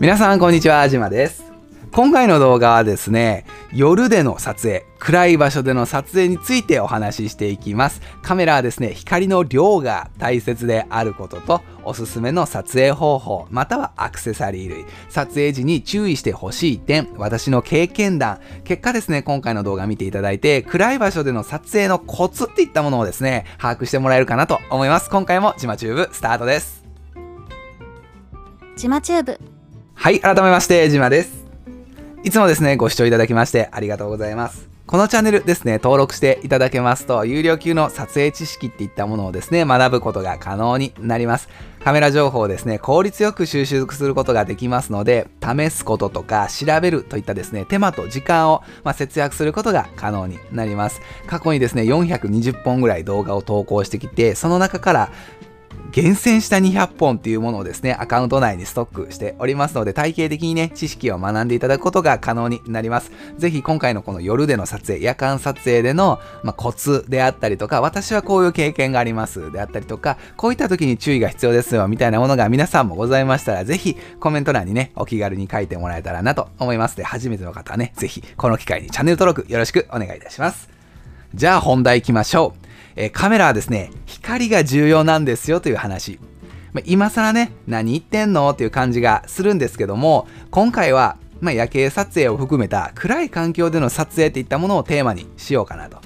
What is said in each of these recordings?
皆さんこんにちは、じまです。今回の動画はですね、夜での撮影、暗い場所での撮影についてお話ししていきます。カメラはですね、光の量が大切であることと、おすすめの撮影方法、またはアクセサリー類、撮影時に注意してほしい点、私の経験談、結果ですね、今回の動画見ていただいて、暗い場所での撮影のコツっていったものをですね、把握してもらえるかなと思います。今回もジマチューブスタートです。ジマチューブはい、改めまして、ジマです。いつもですね、ご視聴いただきましてありがとうございます。このチャンネルですね、登録していただけますと、有料級の撮影知識っていったものをですね、学ぶことが可能になります。カメラ情報をですね、効率よく収集することができますので、試すこととか調べるといったですね、手間と時間を、まあ、節約することが可能になります。過去にですね、420本ぐらい動画を投稿してきて、その中から厳選した200本っていうものをですね、アカウント内にストックしておりますので、体系的にね、知識を学んでいただくことが可能になります。ぜひ今回のこの夜での撮影、夜間撮影での、まあ、コツであったりとか、私はこういう経験がありますであったりとか、こういった時に注意が必要ですよみたいなものが皆さんもございましたら、ぜひコメント欄にね、お気軽に書いてもらえたらなと思いますで、初めての方はね、ぜひこの機会にチャンネル登録よろしくお願いいたします。じゃあ本題行きましょう。えカメラはですね、光が重要なんですよという話。まあ、今更ね、何言ってんのっていう感じがするんですけども、今回は、まあ、夜景撮影を含めた暗い環境での撮影っていったものをテーマにしようかなと。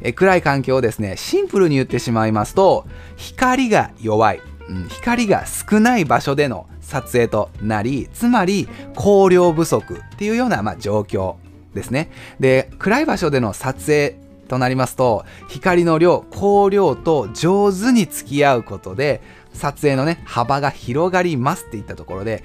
え暗い環境をですね、シンプルに言ってしまいますと、光が弱い、うん光が少ない場所での撮影となり、つまり光量不足っていうような、まあ、状況ですね。で、暗い場所での撮影となりますと光の量光量と上手に付き合うことで撮影のね幅が広がりますっていったところで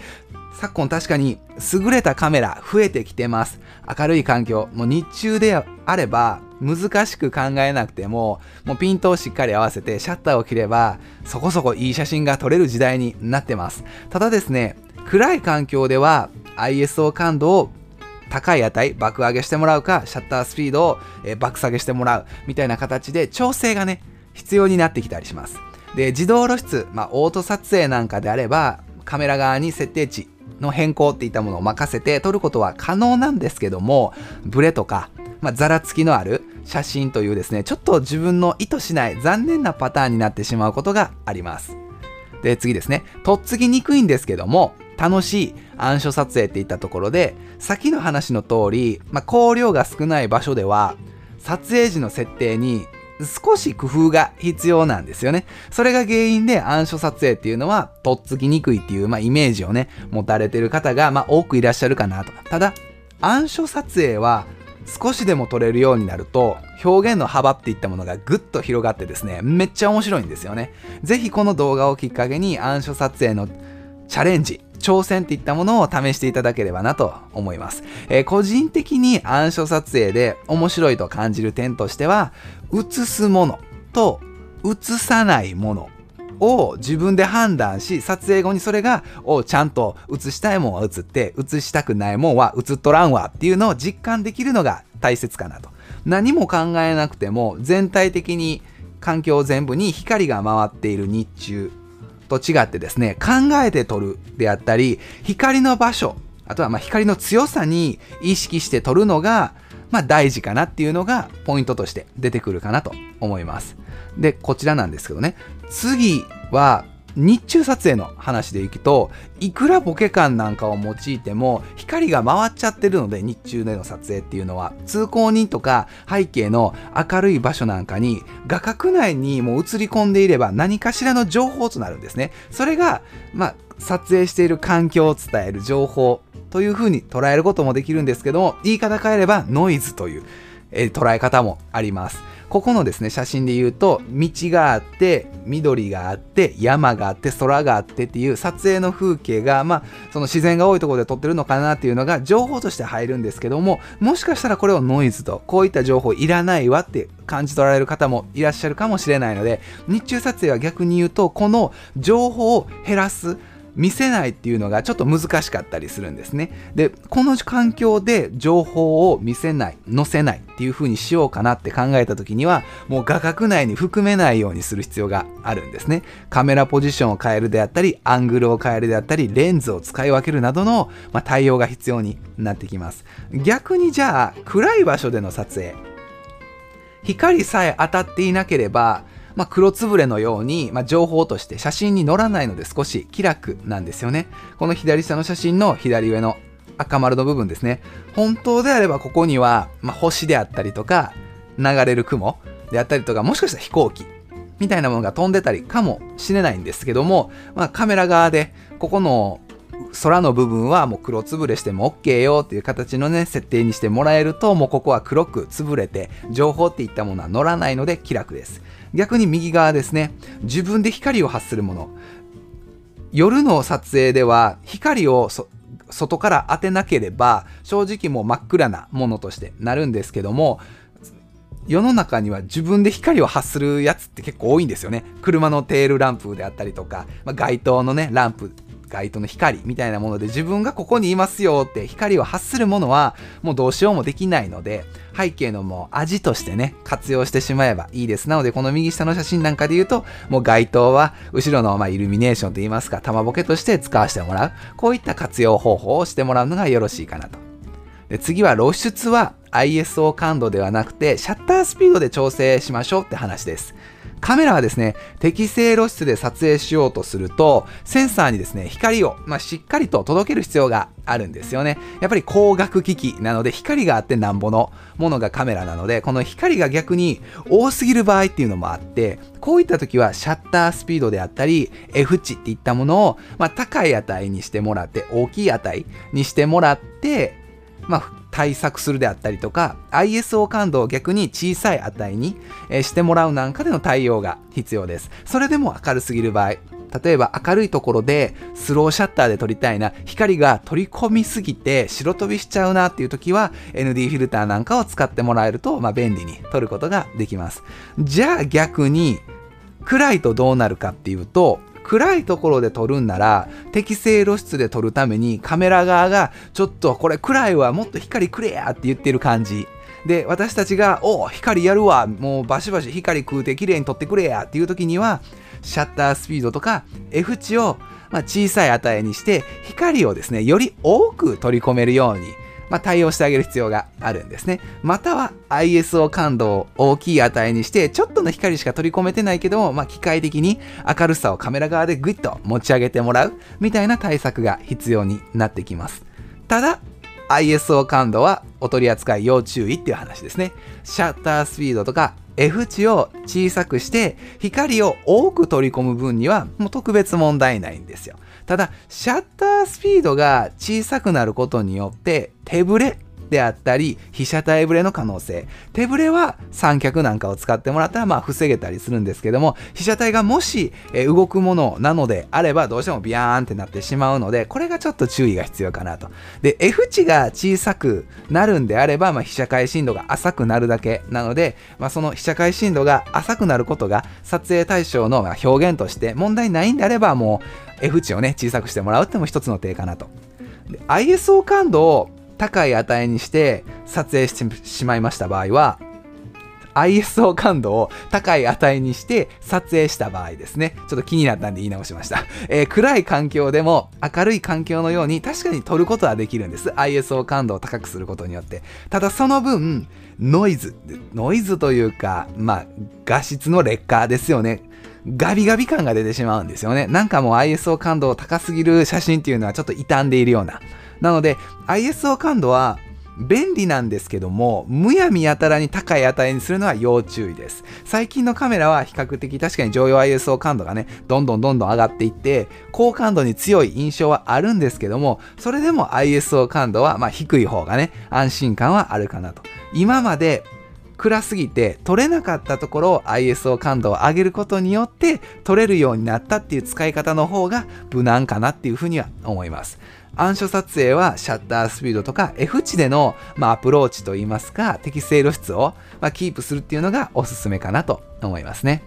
昨今確かに優れたカメラ増えてきてます。明るい環境もう日中であれば難しく考えなくてももうピントをしっかり合わせてシャッターを切ればそこそこいい写真が撮れる時代になってます。ただですね暗い環境では ISO 感度を高い値爆上げしてもらうかシャッタースピードを、えー爆下げしてもらうみたいな形で調整がね必要になってきたりします。で自動露出、まあ、オート撮影なんかであればカメラ側に設定値の変更っていったものを任せて撮ることは可能なんですけどもブレとか、まあ、ざらつきのある写真というですねちょっと自分の意図しない残念なパターンになってしまうことがあります。で次ですねとっつきにくいんですけども楽しい暗所撮影っていったところで先の話の通り、まあ、光量が少ない場所では撮影時の設定に少し工夫が必要なんですよね。それが原因で暗所撮影っていうのはとっつきにくいっていう、まあ、イメージをね持たれてる方が、まあ、多くいらっしゃるかなと。ただ暗所撮影は少しでも撮れるようになると表現の幅っていったものがぐっと広がってですねめっちゃ面白いんですよね。ぜひこの動画をきっかけに暗所撮影のチャレンジ挑戦っていったものを試していただければなと思います、えー個人的に暗所撮影で面白いと感じる点としては映すものと映さないものを自分で判断し撮影後にそれがおちゃんと映したいもんは映って映したくないもんは映っとらんわっていうのを実感できるのが大切かなと。何も考えなくても全体的に環境全部に光が回っている日中と違ってですね考えて撮るであったり光の場所あとはま光の強さに意識して撮るのがまあ大事かなっていうのがポイントとして出てくるかなと思います。でこちらなんですけどね。次は日中撮影の話でいくといくらボケ感なんかを用いても光が回っちゃってるので日中での撮影っていうのは通行人とか背景の明るい場所なんかに画角内にもう映り込んでいれば何かしらの情報となるんですね。それがまあ撮影している環境を伝える情報というふうに捉えることもできるんですけども言い方変えればノイズという、えー捉え方もあります。ここのですね写真で言うと道があって緑があって山があって空があってっていう撮影の風景がまあその自然が多いところで撮ってるのかなっていうのが情報として入るんですけどももしかしたらこれをノイズとこういった情報いらないわって感じ取られる方もいらっしゃるかもしれないので日中撮影は逆に言うとこの情報を減らす見せないっていうのがちょっと難しかったりするんですね。で、この環境で情報を見せない、載せないっていう風にしようかなって考えた時には、もう画角内に含めないようにする必要があるんですね。カメラポジションを変えるであったり、アングルを変えるであったり、レンズを使い分けるなどの、まあ、対応が必要になってきます。逆にじゃあ、暗い場所での撮影。光さえ当たっていなければ、まあ、黒つぶれのように、まあ、情報として写真に載らないので少し気楽なんですよね。この左下の写真の左上の赤丸の部分ですね。本当であればここには、まあ、星であったりとか、流れる雲であったりとか、もしかしたら飛行機みたいなものが飛んでたりかもしれないんですけども、まあ、カメラ側でここの空の部分はもう黒つぶれしても OK よっていう形のね、設定にしてもらえると、もうここは黒く潰れて、情報っていったものは乗らないので気楽です。逆に右側ですね、自分で光を発するもの。夜の撮影では光を外から当てなければ正直もう真っ暗なものとしてなるんですけども世の中には自分で光を発するやつって結構多いんですよね。車のテールランプであったりとか、まあ、街灯のね、ランプ街灯の光みたいなもので自分がここにいますよって光を発するものはもうどうしようもできないので背景のもう味としてね活用してしまえばいいです。なのでこの右下の写真なんかで言うともう街灯は後ろのまイルミネーションといいますか玉ボケとして使わせてもらう。こういった活用方法をしてもらうのがよろしいかなと。で次は露出は ISO 感度ではなくてシャッタースピードで調整しましょうって話です。カメラはですね、適正露出で撮影しようとすると、センサーにですね、光を、まあ、しっかりと届ける必要があるんですよね。やっぱり光学機器なので、光があってなんぼのものがカメラなので、この光が逆に多すぎる場合っていうのもあって、こういった時はシャッタースピードであったり、F 値っていったものを、まあ、高い値にしてもらって、大きい値にしてもらって、まあ、対策するであったりとか ISO 感度を逆に小さい値に、えしてもらうなんかでの対応が必要です。それでも明るすぎる場合、例えば明るいところでスローシャッターで撮りたいな、光が取り込みすぎて白飛びしちゃうなっていう時は ND フィルターなんかを使ってもらえると、まあ、便利に撮ることができます。じゃあ逆に暗いとどうなるかっていうと、暗いところで撮るんなら適正露出で撮るためにカメラ側がちょっとこれ暗いわもっと光くれやって言ってる感じ。で私たちが「おお光やるわもうバシバシ光食うて綺麗に撮ってくれや」っていう時にはシャッタースピードとか F 値をま小さい値にして光をですねより多く取り込めるようにまあ、対応してあげる必要があるんですね。または ISO 感度を大きい値にして、ちょっとの光しか取り込めてないけども、まあ、機械的に明るさをカメラ側でグイッと持ち上げてもらうみたいな対策が必要になってきます。ただ、ISO 感度はお取り扱い要注意っていう話ですね。シャッタースピードとか F 値を小さくして光を多く取り込む分にはもう特別問題ないんですよ。ただ、シャッタースピードが小さくなることによって、手ぶれであったり、被写体ブレの可能性。手ブレは三脚なんかを使ってもらったら、まあ、防げたりするんですけども、被写体がもし、え動くものなのであれば、どうしてもビヤーンってなってしまうので、これがちょっと注意が必要かなと。で、F 値が小さくなるんであれば、まあ、被写界深度が浅くなるだけなので、まあ、その被写界深度が浅くなることが撮影対象の表現として問題ないんであれば、もう F 値をね、小さくしてもらうっても一つの手かなと。ISO 感度を高い値にして撮影してしまいました場合は ISO 感度を高い値にして撮影した場合ですね。ちょっと気になったんで言い直しました。えー、暗い環境でも明るい環境のように確かに撮ることはできるんです。ISO 感度を高くすることによって。ただその分、ノイズ、ノイズというか、まあ、画質の劣化ですよね。ガビガビ感が出てしまうんですよね。なんかもう ISO 感度を高すぎる写真っていうのはちょっと傷んでいるような。なので ISO 感度は便利なんですけども、むやみやたらに高い値にするのは要注意です。最近のカメラは比較的確かに常用 ISO 感度がね、どんどんどんどん上がっていって、高感度に強い印象はあるんですけども、それでも ISO 感度はま低い方がね、安心感はあるかなと。今まで暗すぎて撮れなかったところを ISO 感度を上げることによって撮れるようになったっていう使い方の方が無難かなっていうふうには思います。暗所撮影はシャッタースピードとか F 値での、まあ、アプローチといいますか適正露出を、まあ、キープするっていうのがおすすめかなと思いますね。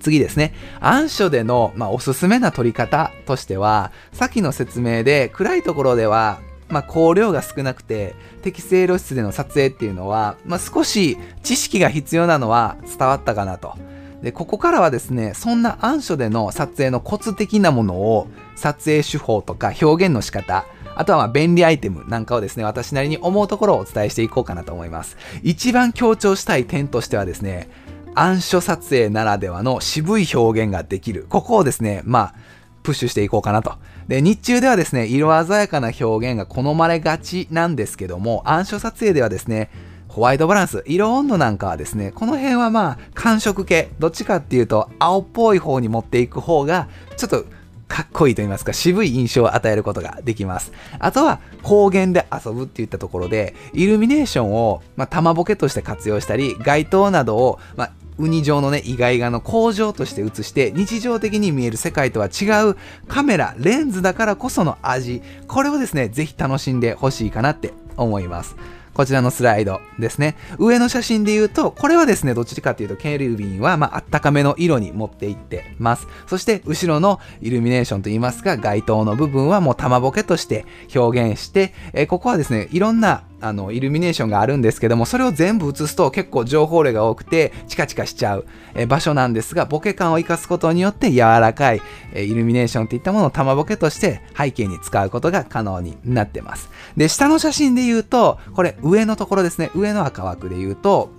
次ですね。暗所での、まあ、おすすめな撮り方としては、さっきの説明で暗いところでは、まあ、光量が少なくて、適正露出での撮影っていうのは、まあ、少し知識が必要なのは伝わったかなと。で、ここからはですね、そんな暗所での撮影のコツ的なものを、撮影手法とか表現の仕方、あとはま便利アイテムなんかをですね、私なりに思うところをお伝えしていこうかなと思います。一番強調したい点としてはですね、暗所撮影ならではの渋い表現ができる。ここをですね、まあ、プッシュしていこうかなと。で、日中ではですね、色鮮やかな表現が好まれがちなんですけども、暗所撮影ではですね、ホワイトバランス、色温度なんかはですね、この辺はまあ、寒色系、どっちかっていうと、青っぽい方に持っていく方が、ちょっとかっこいいと言いますか、渋い印象を与えることができます。あとは、光源で遊ぶっていったところで、イルミネーションを、まあ、玉ボケとして活用したり、街灯などを、まあ、ウニ状のね、意外画の工場として映して、日常的に見える世界とは違うカメラ、レンズだからこその味、これをですね、ぜひ楽しんでほしいかなって思います。こちらのスライドですね。上の写真で言うと、これはですね、どっちかっていうと、ケルビンは、まあ、あったかめの色に持っていってます。そして、後ろのイルミネーションといいますか、街灯の部分はもう玉ボケとして表現して、えー、ここはですね、いろんなあの、イルミネーションがあるんですけども、それを全部映すと結構情報量が多くて、チカチカしちゃう、え場所なんですが、ボケ感を活かすことによって柔らかい、えイルミネーションっていったものを玉ボケとして背景に使うことが可能になってます。で、下の写真で言うと、これ上のところですね、上の赤枠で言うと、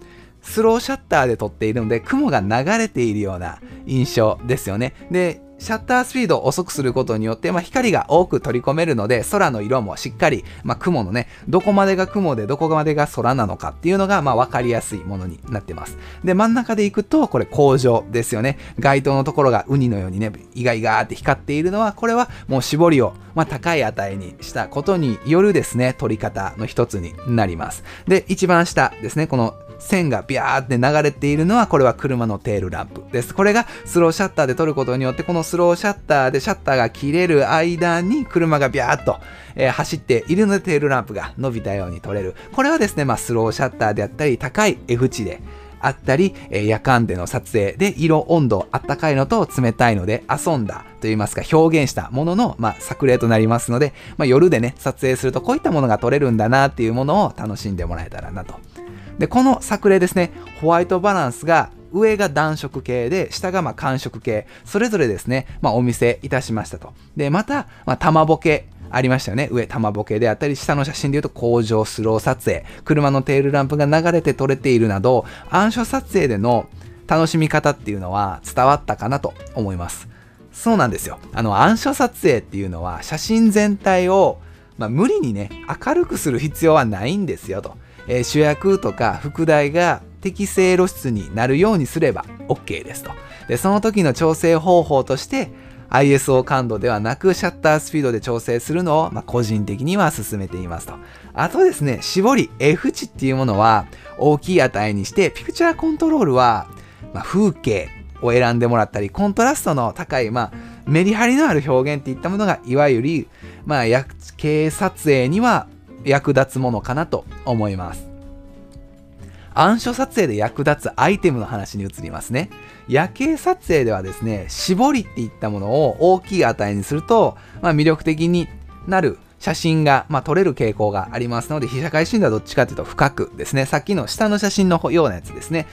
スローシャッターで撮っているので、雲が流れているような印象ですよね。で、シャッタースピードを遅くすることによって、まあ、光が多く取り込めるので、空の色もしっかり、まあ、雲のね、どこまでが雲でどこまでが空なのかっていうのが、まあ、わかりやすいものになってます。で、真ん中で行くと、これ工場ですよね。街灯のところがウニのようにね、イガイガーって光っているのは、これはもう絞りを、まあ、高い値にしたことによるですね、取り方の一つになります。で、一番下ですね、この線がビャーって流れているのは、これは車のテールランプです。これがスローシャッターで撮ることによって、このスローシャッターでシャッターが切れる間に車がビャーっと、えー、走っているのでテールランプが伸びたように撮れる。これはですね、まあ、スローシャッターであったり、高い F 値で、あったり、え、夜間での撮影で色温度あったかいのと冷たいので遊んだといいますか表現したものの、まあ、作例となりますので、まあ、夜でね撮影するとこういったものが撮れるんだなっていうものを楽しんでもらえたらなとで、この作例ですね、ホワイトバランスが上が暖色系で、下がまあ寒色系、それぞれですね、まあ、お見せいたしましたと。で、また、まあ、玉ボケ、ありましたよね。上、玉ボケであったり、下の写真で言うと工場スロー撮影、車のテールランプが流れて撮れているなど、暗所撮影での楽しみ方っていうのは伝わったかなと思います。そうなんですよ。あの、暗所撮影っていうのは、写真全体を、まあ、無理にね、明るくする必要はないんですよと。えー、主役とか副題が適正露出になるようにすれば OK ですと。で、その時の調整方法として ISO 感度ではなくシャッタースピードで調整するのを、まあ、個人的には進めていますと。あとですね、絞り F 値っていうものは大きい値にして、ピクチャーコントロールは、まあ、風景を選んでもらったり、コントラストの高い、まあ、メリハリのある表現っていったものが、いわゆる、まあ、夜景撮影には役立つものかなと思います。暗所撮影で役立つアイテムの話に移りますね。夜景撮影ではですね、絞りっていったものを大きい値にすると、まあ、魅力的になる写真が、まあ、撮れる傾向がありますので、被写界心度はどっちかというと深くですね、さっきの下の写真のようなやつですね。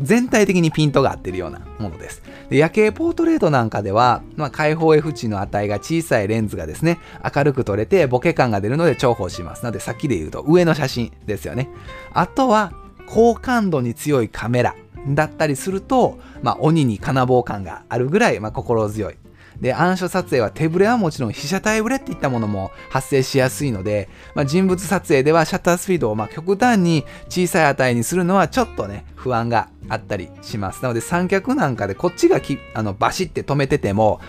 全体的にピントが合ってるようなものです。で夜景ポートレートなんかでは、まあ、開放 F 値の値が小さいレンズがですね、明るく撮れてボケ感が出るので重宝します。なのでさっきで言うと上の写真ですよね。あとは高感度に強いカメラだったりすると、まあ、鬼に金棒感があるぐらい、まあ、心強いで、暗所撮影は手ぶれはもちろん被写体ぶれっていったものも発生しやすいので、まあ、人物撮影ではシャッタースピードをま極端に小さい値にするのはちょっとね、不安があったりします。なので三脚なんかでこっちがきあのバシって止めてても、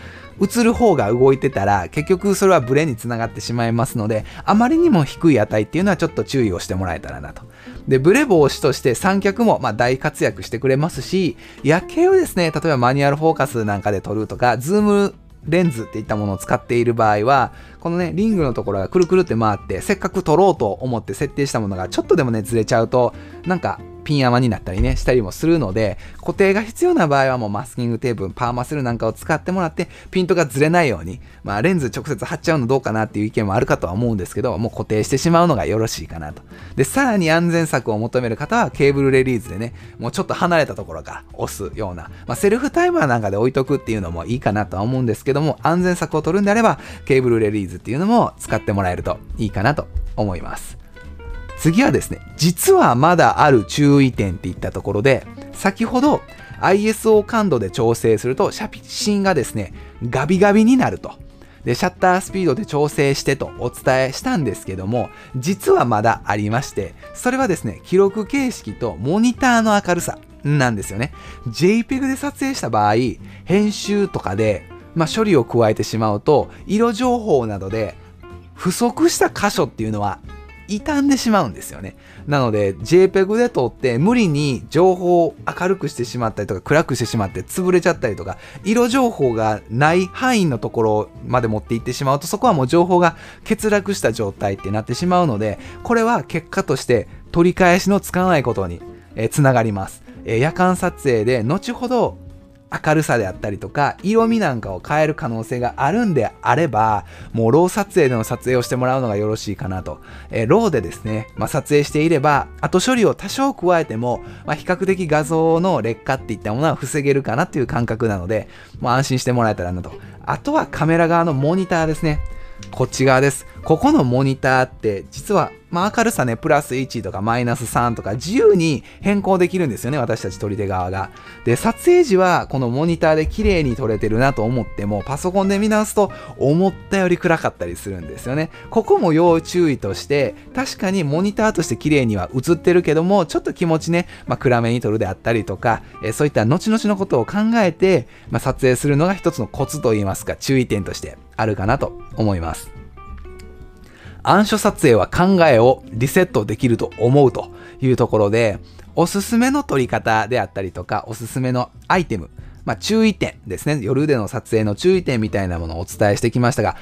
映る方が動いてたら結局それはブレにつながってしまいますのであまりにも低い値っていうのはちょっと注意をしてもらえたらなと。で、ブレ防止として三脚もま大活躍してくれますし、夜景をですね、例えばマニュアルフォーカスなんかで撮るとか、ズームレンズっていったものを使っている場合は、このね、リングのところがくるくるって回って、せっかく撮ろうと思って設定したものがちょっとでもね、ずれちゃうと、なんかピン甘になったりね、したりもするので、固定が必要な場合はもうマスキングテープ、パーマセルなんかを使ってもらって、ピントがずれないように、まあレンズ直接貼っちゃうのどうかなっていう意見もあるかとは思うんですけど、もう固定してしまうのがよろしいかなと。で、さらに安全策を求める方はケーブルレリーズでね、もうちょっと離れたところから押すような、まあセルフタイマーなんかで置いとくっていうのもいいかなとは思うんですけども、安全策を取るんであれば、ケーブルレリーズっていうのも使ってもらえるといいかなと思います。次はですね、実はまだある注意点っていったところで、先ほど ISO 感度で調整すると、写真がですね、ガビガビになると。で、シャッタースピードで調整してとお伝えしたんですけども、実はまだありまして、それはですね、記録形式とモニターの明るさなんですよね。JPEG で撮影した場合、編集とかで、まあ、処理を加えてしまうと、色情報などで不足した箇所っていうのは傷んでしまうんですよね。なので JPEG で撮って無理に情報を明るくしてしまったりとか暗くしてしまって潰れちゃったりとか色情報がない範囲のところまで持っていってしまうとそこはもう情報が欠落した状態ってなってしまうのでこれは結果として取り返しのつかないことにつながります。夜間撮影で後ほど明るさであったりとか、色味なんかを変える可能性があるんであれば、もうロー撮影での撮影をしてもらうのがよろしいかなと。えー、ローでですね、まあ、撮影していれば、後処理を多少加えても、まあ、比較的画像の劣化っていったものは防げるかなっていう感覚なので、もう安心してもらえたらなと。あとはカメラ側のモニターですね。こっち側です。ここのモニターって実は、まあ、明るさね、プラス1とかマイナス3とか自由に変更できるんですよね、私たち撮り手側が。で、撮影時はこのモニターで綺麗に撮れてるなと思っても、パソコンで見直すと思ったより暗かったりするんですよね。ここも要注意として、確かにモニターとして綺麗には映ってるけども、ちょっと気持ちね、まあ、暗めに撮るであったりとか、えそういった後々のことを考えて、まあ、撮影するのが一つのコツといいますか、注意点としてあるかなと思います。暗所撮影は考えをリセットできると思うというところで、おすすめの撮り方であったりとか、おすすめのアイテム、まあ、注意点ですね。夜での撮影の注意点みたいなものをお伝えしてきましたが、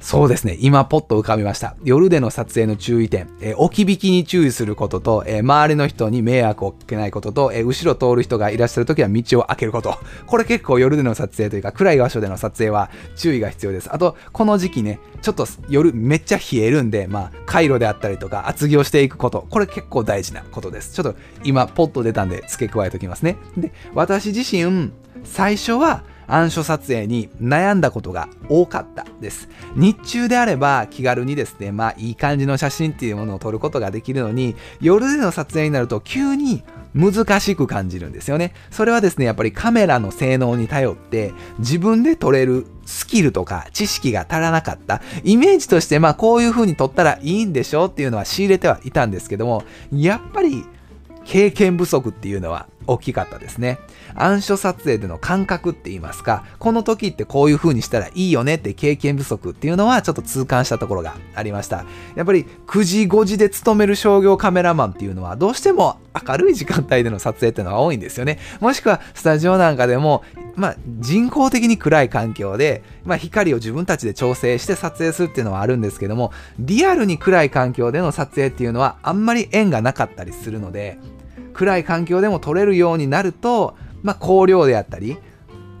そうですね。今ポッと浮かびました。夜での撮影の注意点、えー、置き引きに注意することと、えー、周りの人に迷惑をかけないことと、えー、後ろ通る人がいらっしゃるときは道を開けること。これ結構夜での撮影というか暗い場所での撮影は注意が必要です。あと、この時期ね、ちょっと夜めっちゃ冷えるんで、まあ、回路であったりとか厚着をしていくこと。これ結構大事なことです。ちょっと今ポッと出たんで付け加えておきますね。で、私自身、最初は暗所撮影に悩んだことが多かったです。日中であれば気軽にですね、まあいい感じの写真っていうものを撮ることができるのに、夜での撮影になると急に難しく感じるんですよね。それはですね、やっぱりカメラの性能に頼って自分で撮れるスキルとか知識が足らなかった。イメージとしてまあこういう風に撮ったらいいんでしょうっていうのは仕入れてはいたんですけども、やっぱり経験不足っていうのは大きかったですね。暗所撮影での感覚って言いますか、この時ってこういう風にしたらいいよねって経験不足っていうのはちょっと痛感したところがありました。やっぱり9時5時で勤める商業カメラマンっていうのはどうしても明るい時間帯での撮影っていうのが多いんですよね。もしくはスタジオなんかでも、まあ、人工的に暗い環境で、まあ、光を自分たちで調整して撮影するっていうのはあるんですけども、リアルに暗い環境での撮影っていうのはあんまり縁がなかったりするので、暗い環境でも撮れるようになると、まあ、光量であったり、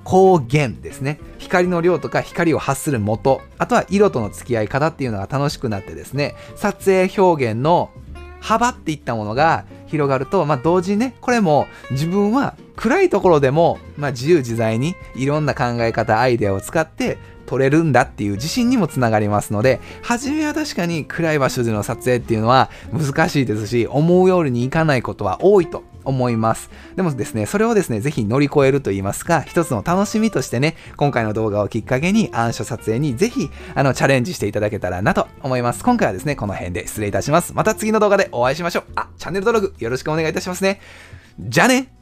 光源ですね。光の量とか光を発する元、あとは色との付き合い方っていうのが楽しくなってですね、撮影表現の幅っていったものが広がると、まあ、同時にね、これも自分は暗いところでも、まあ、自由自在にいろんな考え方、アイデアを使って撮れるんだっていう自信にもつながりますので、初めは確かに暗い場所での撮影っていうのは難しいですし、思うようにいかないことは多いと思います。でもですね、それをですね、ぜひ乗り越えると言いますか、一つの楽しみとしてね、今回の動画をきっかけに暗所撮影にぜひ、あの、チャレンジしていただけたらなと思います。今回はですね、この辺で失礼いたします。また次の動画でお会いしましょう。あ、チャンネル登録よろしくお願いいたしますね。じゃあね